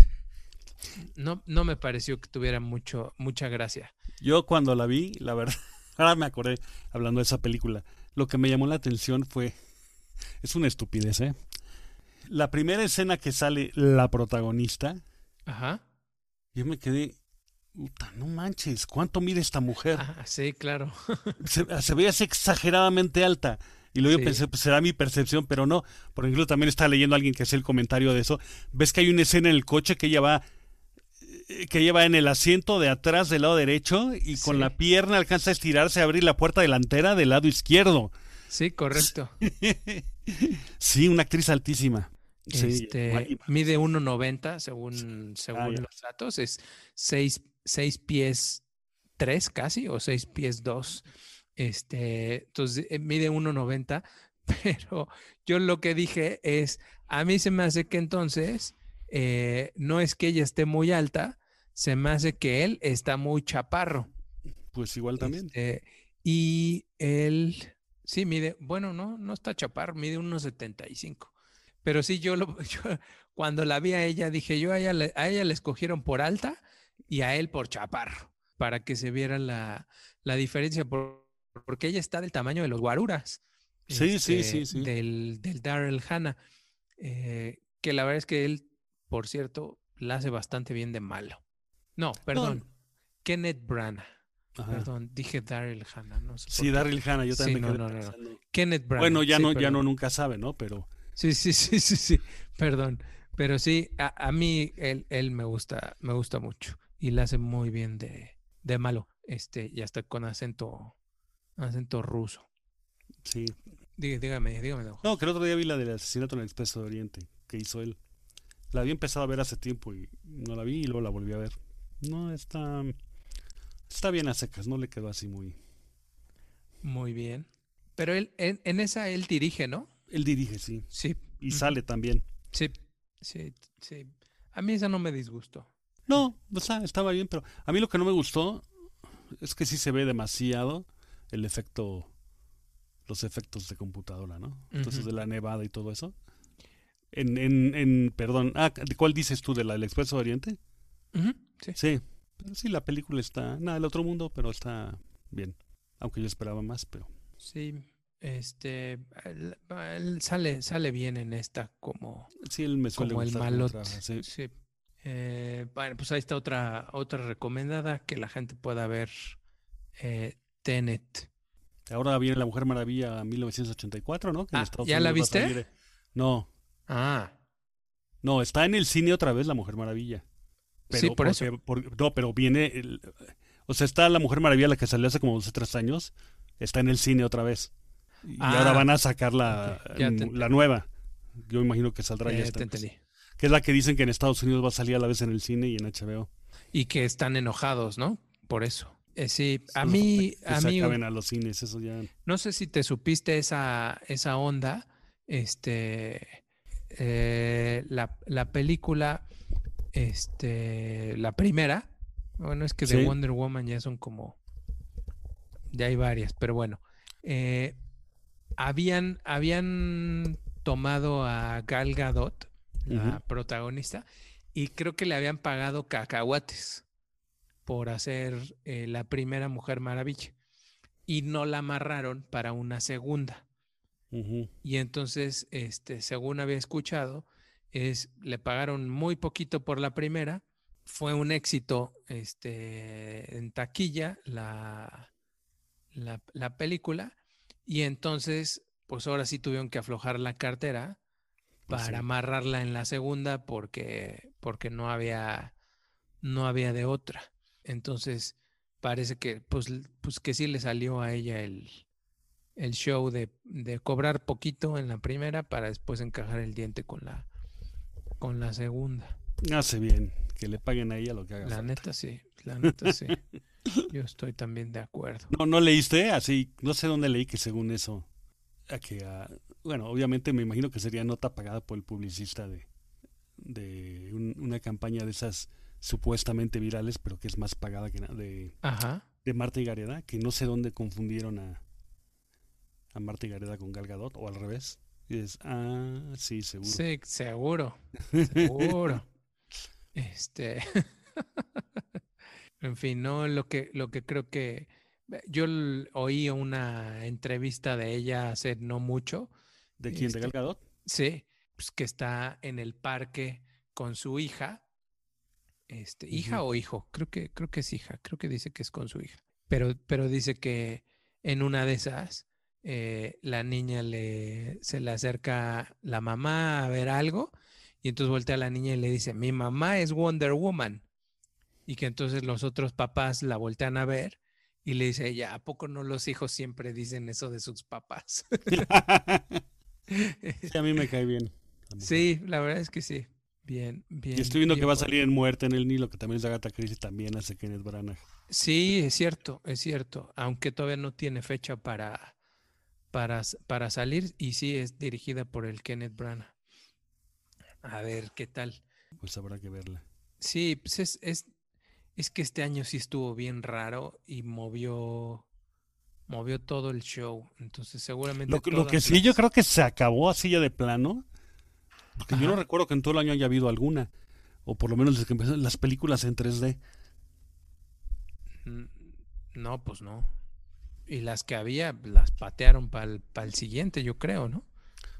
[SPEAKER 1] no, no me pareció que tuviera mucho, mucha gracia.
[SPEAKER 2] Yo cuando la vi, la verdad, ahora me acordé hablando de esa película, lo que me llamó la atención fue, es una estupidez, ¿eh? La primera escena que sale la protagonista,
[SPEAKER 1] Ajá.
[SPEAKER 2] yo me quedé, puta, no manches, ¿cuánto mide esta mujer?
[SPEAKER 1] sí, claro.
[SPEAKER 2] se, se veía exageradamente alta. Y luego yo pensé, pues será mi percepción, pero no. Por ejemplo, también estaba leyendo a alguien que hace el comentario de eso. Ves que hay una escena en el coche que ella va que lleva en el asiento de atrás del lado derecho y con la pierna alcanza a estirarse a abrir la puerta delantera del lado izquierdo.
[SPEAKER 1] Sí, correcto.
[SPEAKER 2] sí, una actriz altísima.
[SPEAKER 1] Este, mide 1.90 según, según ah, los datos, es 6, pies 3 casi o 6 pies 2. Este, entonces eh, mide 1.90, pero yo lo que dije es, a mí se me hace que entonces eh, no es que ella esté muy alta, se me hace que él está muy chaparro.
[SPEAKER 2] Pues igual también.
[SPEAKER 1] Este, y él, sí, mide, bueno, no, no está chaparro, mide unos 75. pero sí, yo, lo, yo cuando la vi a ella, dije, yo a ella, le, a ella le escogieron por alta y a él por chaparro, para que se viera la, la diferencia, por, porque ella está del tamaño de los guaruras.
[SPEAKER 2] Sí, sí,
[SPEAKER 1] este,
[SPEAKER 2] sí, sí.
[SPEAKER 1] Del, del Daryl Hannah, eh, que la verdad es que él, por cierto, la hace bastante bien de malo. No, perdón, Kenneth Branagh.
[SPEAKER 2] Ajá.
[SPEAKER 1] Perdón, dije Daryl Hannah. No sé
[SPEAKER 2] Sí. Daryl Hannah, yo
[SPEAKER 1] Sí,
[SPEAKER 2] también
[SPEAKER 1] no,
[SPEAKER 2] quedé
[SPEAKER 1] no, no. Kenneth Branagh.
[SPEAKER 2] Bueno, ya
[SPEAKER 1] sí,
[SPEAKER 2] no, ya no nunca sabe, ¿no? Pero
[SPEAKER 1] Sí, sí, sí, sí, sí. Perdón. Pero sí, a, a mí él, él me gusta, me gusta mucho. Y la hace muy bien de, de malo. Este, y hasta con acento, acento ruso.
[SPEAKER 2] sí.
[SPEAKER 1] Dí- Dígame, dígame.
[SPEAKER 2] No, que el otro día vi la del asesinato en el Expreso de Oriente que hizo él. La había empezado a ver hace tiempo y no la vi y luego la volví a ver. No, está. Está bien a secas, no le quedó así muy.
[SPEAKER 1] Muy bien. Pero él, en, en esa él dirige, ¿no?
[SPEAKER 2] Él dirige, sí.
[SPEAKER 1] Sí.
[SPEAKER 2] Y sale también.
[SPEAKER 1] Sí, sí, sí. A mí esa no me disgustó.
[SPEAKER 2] No, o sea, estaba bien, pero a mí lo que no me gustó es que sí se ve demasiado el efecto, los efectos de computadora, ¿no? Entonces de la nevada y todo eso. En, en, en, perdón, ah, ¿de cuál dices tú? ¿De la del Expreso de Oriente?
[SPEAKER 1] Sí.
[SPEAKER 2] Sí, pero sí, la película está, nada del otro mundo, pero está bien. Aunque yo esperaba más, pero
[SPEAKER 1] Sí. Este, él- él sale, sale bien en esta como,
[SPEAKER 2] sí, él me suele
[SPEAKER 1] como el malot.
[SPEAKER 2] trabaja, sí.
[SPEAKER 1] Sí. Eh, bueno, pues ahí está otra, otra recomendada que la gente pueda ver. eh, Tenet.
[SPEAKER 2] Ahora viene La Mujer Maravilla 1984, ¿no? Que
[SPEAKER 1] Ah, ¿ya la
[SPEAKER 2] Unidos
[SPEAKER 1] viste?
[SPEAKER 2] salir- No,
[SPEAKER 1] Ah,
[SPEAKER 2] no, está en el cine otra vez La Mujer Maravilla.
[SPEAKER 1] Sí, por eso.
[SPEAKER 2] porque- no, pero viene, el- o sea, está La Mujer Maravilla, la que salió hace como 12, 3 años, está en el cine otra vez. Y
[SPEAKER 1] Ah,
[SPEAKER 2] ahora van a sacar la,
[SPEAKER 1] te
[SPEAKER 2] la nueva. Yo imagino que saldrá ya esta,
[SPEAKER 1] te entendí.
[SPEAKER 2] Que es la que dicen que en Estados Unidos va a salir a la vez en el cine y en HBO.
[SPEAKER 1] Y que están enojados, ¿no? Por eso. Eh, sí, a mí,
[SPEAKER 2] que
[SPEAKER 1] a
[SPEAKER 2] se
[SPEAKER 1] mí,
[SPEAKER 2] acaben a los cines, eso ya.
[SPEAKER 1] no sé si te supiste esa, esa onda. Este, eh, la, la película, este, la primera, bueno, es que de
[SPEAKER 2] Sí.
[SPEAKER 1] Wonder Woman ya son como, ya hay varias, pero bueno, eh, habían, habían tomado a Gal Gadot, la protagonista, y creo que le habían pagado cacahuates por hacer eh, la primera Mujer Maravilla y no la amarraron para una segunda. Y entonces, este, según había escuchado, es, le pagaron muy poquito por la primera. Fue un éxito este, en taquilla la, la, la película. Y entonces, pues ahora sí tuvieron que aflojar la cartera
[SPEAKER 2] Pues
[SPEAKER 1] para
[SPEAKER 2] sí.
[SPEAKER 1] amarrarla en la segunda porque, porque no había no había de otra. Entonces, parece que pues, pues que sí le salió a ella el, el show de, de cobrar poquito en la primera para después encajar el diente con la con la segunda.
[SPEAKER 2] Hace bien que le paguen a ella lo que haga.
[SPEAKER 1] La
[SPEAKER 2] falta.
[SPEAKER 1] neta sí, la neta sí. Yo estoy también de acuerdo.
[SPEAKER 2] No, no leíste así, no sé dónde leí que según eso, a que, a- bueno, obviamente me imagino que sería nota pagada por el publicista de, de un- una campaña de esas supuestamente virales, pero que es más pagada que nada, de,
[SPEAKER 1] Ajá.
[SPEAKER 2] de Marta y Gareda, que no sé dónde confundieron a, a Marta y Gareda con Gal Gadot, o al revés. Y es, ah, sí, seguro.
[SPEAKER 1] Sí, seguro. Seguro. este. en fin, no lo que, lo que creo que. Yo oí una entrevista de ella hace no mucho.
[SPEAKER 2] ¿De quién? ¿De
[SPEAKER 1] este,
[SPEAKER 2] Gal Gadot?
[SPEAKER 1] Sí, pues que está en el parque con su hija. Este, hija o hijo, creo que, creo que es hija, creo que dice que es con su hija. Pero, pero dice que en una de esas eh, la niña le se le acerca la mamá a ver algo y entonces voltea a la niña y le dice, mi mamá es Wonder Woman. Y que entonces los otros papás la voltean a ver y le dice ella, ¿a poco no los hijos siempre dicen eso de sus papás?
[SPEAKER 2] Sí, a mí me cae bien.
[SPEAKER 1] Sí, la verdad es que sí. Bien, bien.
[SPEAKER 2] Y estoy viendo que va a salir en Muerte en el Nilo, que también es de Agatha Christie, también hace Kenneth Branagh.
[SPEAKER 1] Sí, es cierto, es cierto. Aunque todavía no tiene fecha para, para, para salir y sí es dirigida por el Kenneth Branagh. A ver, ¿qué tal?
[SPEAKER 2] Pues habrá que verla.
[SPEAKER 1] Sí, pues es, es, es que este año sí estuvo bien raro y movió, movió todo el show. Entonces seguramente
[SPEAKER 2] Lo, que- lo que sí, yo creo que se acabó así ya de plano. Porque yo no recuerdo que en todo el año haya habido alguna. O por lo menos desde que empezaron las películas en 3D.
[SPEAKER 1] Mm, no, pues no. Y las que había las patearon para el, siguiente, yo creo, ¿no?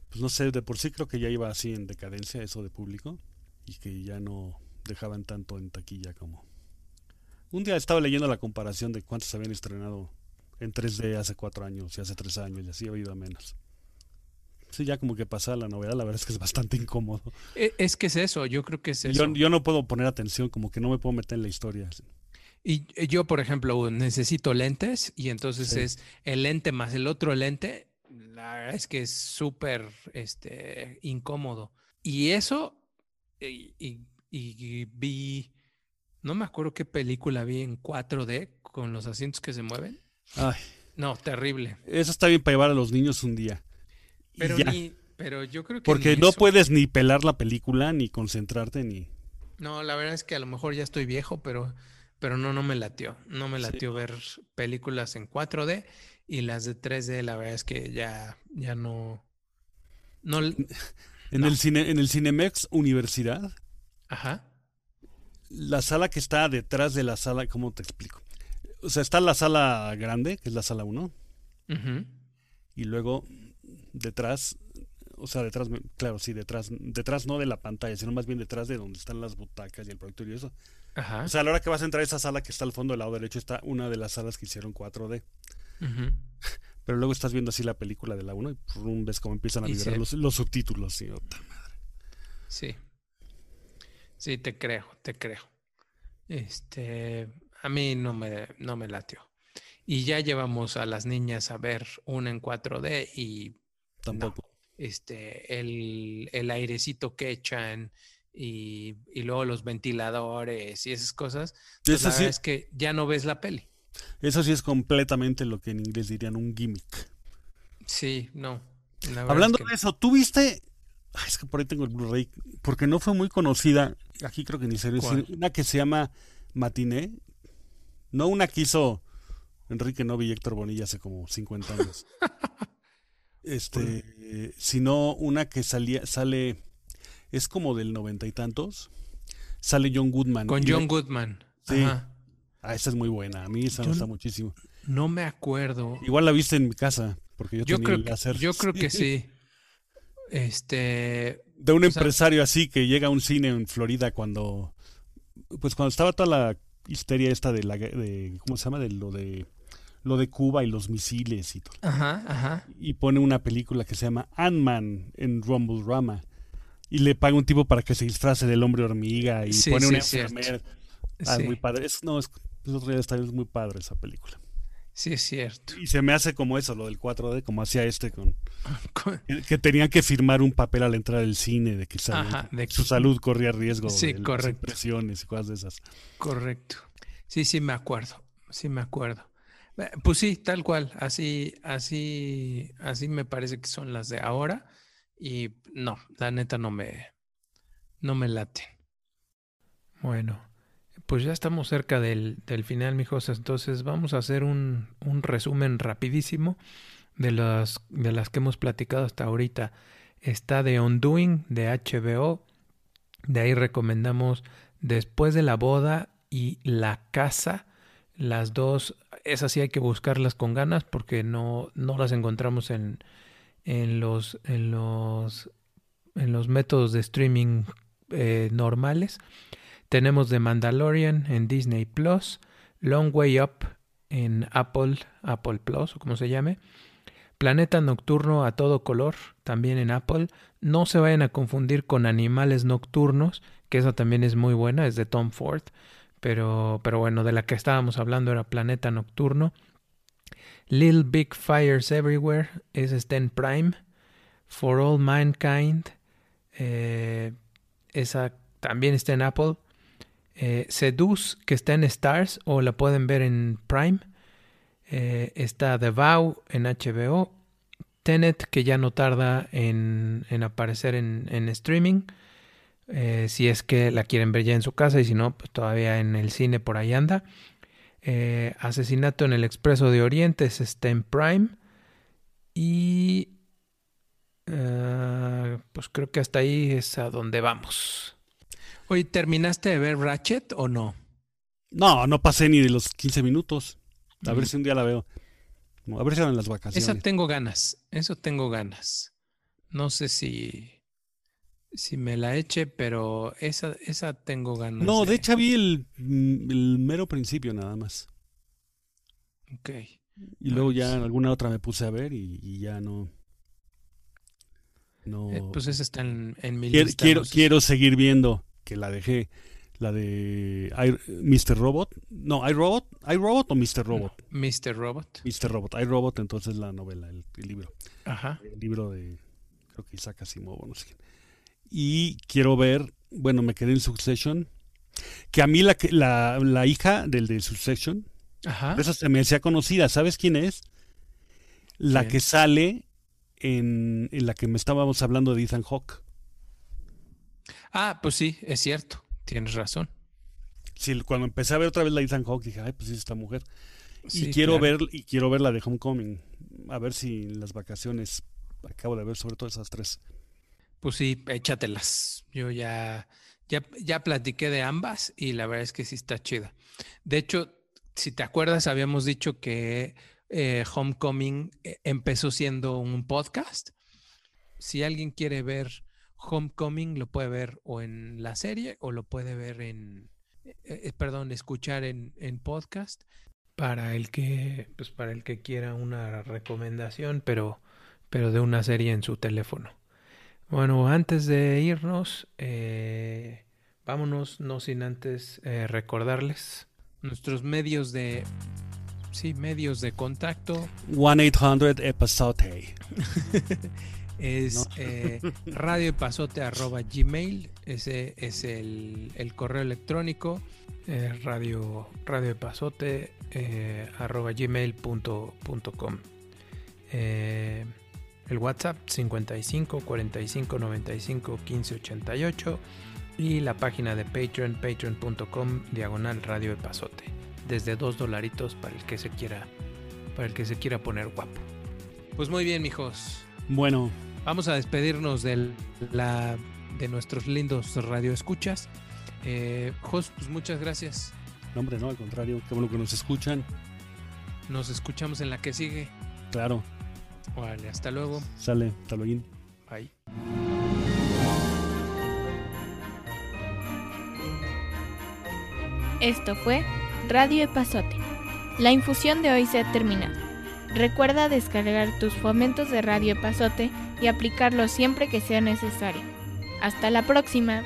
[SPEAKER 2] Pues no sé, de por sí creo que ya iba así en decadencia eso de público y que ya no dejaban tanto en taquilla como... Un día estaba leyendo la comparación de cuántos habían estrenado en 3D hace cuatro años y hace tres años y así ha habido a menos. Sí, ya como que pasa la novedad, la verdad es que es bastante incómodo.
[SPEAKER 1] E, es que es eso, yo creo que es eso.
[SPEAKER 2] Yo, yo no puedo poner atención, como que no me puedo meter en la historia.
[SPEAKER 1] Y yo, por ejemplo, necesito lentes y entonces es el lente más el otro lente. La verdad es que es súper este, incómodo. Y eso, y, vi, no me acuerdo qué película vi en 4D con los asientos que se mueven.
[SPEAKER 2] Ay.
[SPEAKER 1] No, terrible.
[SPEAKER 2] Eso está bien para llevar a los niños un día.
[SPEAKER 1] Pero, ni, pero yo creo que...
[SPEAKER 2] Porque no puedes ni pelar la película, ni concentrarte, ni...
[SPEAKER 1] No, la verdad es que a lo mejor ya estoy viejo, pero pero no, no me latió. No me latió ver películas en 4D y las de 3D, la verdad es que ya, ya no. no
[SPEAKER 2] en, El cine, en el Cinemex Universidad.
[SPEAKER 1] Ajá.
[SPEAKER 2] La sala que está detrás de la sala, ¿cómo te explico? O sea, está la sala grande, que es la sala 1. Y luego detrás, o sea, detrás, claro, sí, detrás, detrás no de la pantalla, sino más bien detrás de donde están las butacas y el proyector y eso o sea, a la hora que vas a entrar a esa sala que está al fondo del lado derecho está una de las salas que hicieron 4D. Pero luego estás viendo así la película de la 1 y ves cómo empiezan a vibrar los, subtítulos. Y,
[SPEAKER 1] Sí. Sí, te creo, te creo. Este, a mí no me, no me latió. Y ya llevamos a las niñas a ver una en 4D y
[SPEAKER 2] tampoco.
[SPEAKER 1] este, el, el airecito que echan y, luego los ventiladores y esas cosas, pues la es que ya no ves la peli.
[SPEAKER 2] Eso sí es completamente lo que en inglés dirían un gimmick.
[SPEAKER 1] Sí, no.
[SPEAKER 2] Hablando de eso, ¿tú viste? es que por ahí tengo el Blu-ray, porque no fue muy conocida, aquí creo que ni se una que se llama Matiné, no una que hizo Enrique Novi y Héctor Bonilla hace como 50 años. este, sino una que salía, sale es como del noventa y tantos. Sale John Goodman.
[SPEAKER 1] Con John Goodman.
[SPEAKER 2] Sí. Ah, esa es muy buena. A mí esa me gusta muchísimo.
[SPEAKER 1] No me acuerdo.
[SPEAKER 2] Igual la viste en mi casa, porque yo, tenía
[SPEAKER 1] creo que, Yo creo que sí. Este.
[SPEAKER 2] De un empresario así que llega a un cine en Florida cuando. Pues cuando estaba toda la histeria esta de la. De, ¿Cómo se llama? De lo de. Lo de Cuba y los misiles y todo.
[SPEAKER 1] Ajá, ajá.
[SPEAKER 2] Y pone una película que se llama Ant-Man en Rumble Rama y le paga un tipo para que se disfrace del hombre hormiga y pone una enfermera. Ah, muy padre. Es, no, es, es muy padre esa película.
[SPEAKER 1] Sí, es cierto.
[SPEAKER 2] Y se me hace como eso, lo del 4D, como hacía este con... que, tenían que firmar un papel al entrar al cine de que, su salud corría riesgo
[SPEAKER 1] sí, de correcto.
[SPEAKER 2] presiones y cosas de esas.
[SPEAKER 1] Correcto. Sí, sí me acuerdo. Sí me acuerdo. Eh, pues sí, tal cual. Así, así, así me parece que son las de ahora. Y no, la neta no me, no me late. Bueno, pues ya estamos cerca del, del final, mijos. Entonces vamos a hacer un, un resumen rapidísimo de las, de las que hemos platicado hasta ahorita. Está de Undoing de HBO. De ahí recomendamos Después de la boda y La casa. Las dos, esas sí hay que buscarlas con ganas porque no, no las encontramos en, en los, en los, en los métodos de streaming eh, normales. Tenemos The Mandalorian en Disney Plus, Long Way Up en Apple, Apple Plus o como se llame. Planeta Nocturno a todo color, también en Apple. No se vayan a confundir con Animales Nocturnos, que esa también es muy buena, es de Tom Ford. Pero, pero bueno, de la que estábamos hablando era Planeta Nocturno. Little Big Fires Everywhere, es está en Prime. For All Mankind, eh, esa también está en Apple. Eh, Seduce, que está en Stars, o la pueden ver en Prime. Eh, está The Vow en HBO. Tenet, que ya no tarda en, aparecer en, en streaming. si es que la quieren ver ya en su casa y si no, pues todavía en el cine por ahí anda. Eh, Asesinato en el Expreso de Oriente está en Prime. Y Ah, pues creo que hasta ahí es a donde vamos. Oye, ¿terminaste de ver Ratchet o no?
[SPEAKER 2] No, no pasé ni de los 15 minutos. A ver si un día la veo. A ver si eran las vacaciones.
[SPEAKER 1] Esa tengo ganas, eso tengo ganas. No sé si, si me la eche, pero esa, esa tengo ganas.
[SPEAKER 2] No, de hecho vi el, mm, el mero principio nada más.
[SPEAKER 1] Ok.
[SPEAKER 2] Y luego ya en alguna otra me puse a ver y, y ya no. No.
[SPEAKER 1] Eh, pues esa está en, en mi
[SPEAKER 2] quiero,
[SPEAKER 1] lista.
[SPEAKER 2] quiero,
[SPEAKER 1] no sé si-
[SPEAKER 2] quiero seguir viendo que la dejé. La de I- Mr. Robot. No, iRobot. iRobot o Mr. Robot.
[SPEAKER 1] Mr. Robot.
[SPEAKER 2] Mr. Robot. iRobot, entonces la novela, el, el libro.
[SPEAKER 1] Ajá.
[SPEAKER 2] El libro de. Creo que Isaac Asimov, no sé quién. Y quiero ver. Bueno, me quedé en Succession. Que a mí la, la, la hija del de Succession.
[SPEAKER 1] Ajá.
[SPEAKER 2] Esa se me hacía conocida. ¿Sabes quién es? La que sale en, en la que me estábamos hablando de Ethan Hawke.
[SPEAKER 1] Ah, pues sí, es cierto. Tienes razón.
[SPEAKER 2] Sí, cuando empecé a ver otra vez la Ethan Hawke dije, ay, pues sí, esta mujer.
[SPEAKER 1] Sí,
[SPEAKER 2] y quiero
[SPEAKER 1] claro.
[SPEAKER 2] ver y quiero ver la de Homecoming. A ver si en las vacaciones acabo de ver sobre todo esas tres.
[SPEAKER 1] Pues sí, échatelas. Yo ya, ya, ya platiqué de ambas y la verdad es que sí está chida. De hecho, si te acuerdas, habíamos dicho que eh, Homecoming eh, empezó siendo un podcast. Si alguien quiere ver Homecoming, lo puede ver o en la serie o lo puede ver en, eh, perdón, escuchar en, en podcast. Para el que, pues para el que quiera una recomendación, pero, pero de una serie en su teléfono. Bueno, antes de irnos, eh, vámonos, no sin antes eh, recordarles nuestros medios de, sí, medios de contacto
[SPEAKER 2] 1-800 episode.
[SPEAKER 1] es
[SPEAKER 2] No.
[SPEAKER 1] eh, radioepazote arroba gmail, ese es el, el correo electrónico, eh, radio, radioepazote eh, el WhatsApp 55 45 95 15 88 y la página de Patreon, patreon.com, diagonal radio epazote. Desde dos dolaritos para el que se quiera, para el que se quiera poner guapo. Pues muy bien, mijos.
[SPEAKER 2] Bueno,
[SPEAKER 1] Vamos a despedirnos del- la, de nuestros lindos radioescuchas. Eh, Jos, pues muchas gracias.
[SPEAKER 2] no, hombre, no, al contrario, qué bueno que nos escuchan.
[SPEAKER 1] Nos escuchamos en la que sigue.
[SPEAKER 2] Claro,
[SPEAKER 1] Vale, hasta luego.
[SPEAKER 2] sale, hasta luego.
[SPEAKER 1] Bye.
[SPEAKER 3] Esto fue Radio Epazote. La infusión de hoy se ha terminado. Recuerda descargar tus fomentos de Radio Epazote y aplicarlos siempre que sea necesario. Hasta la próxima.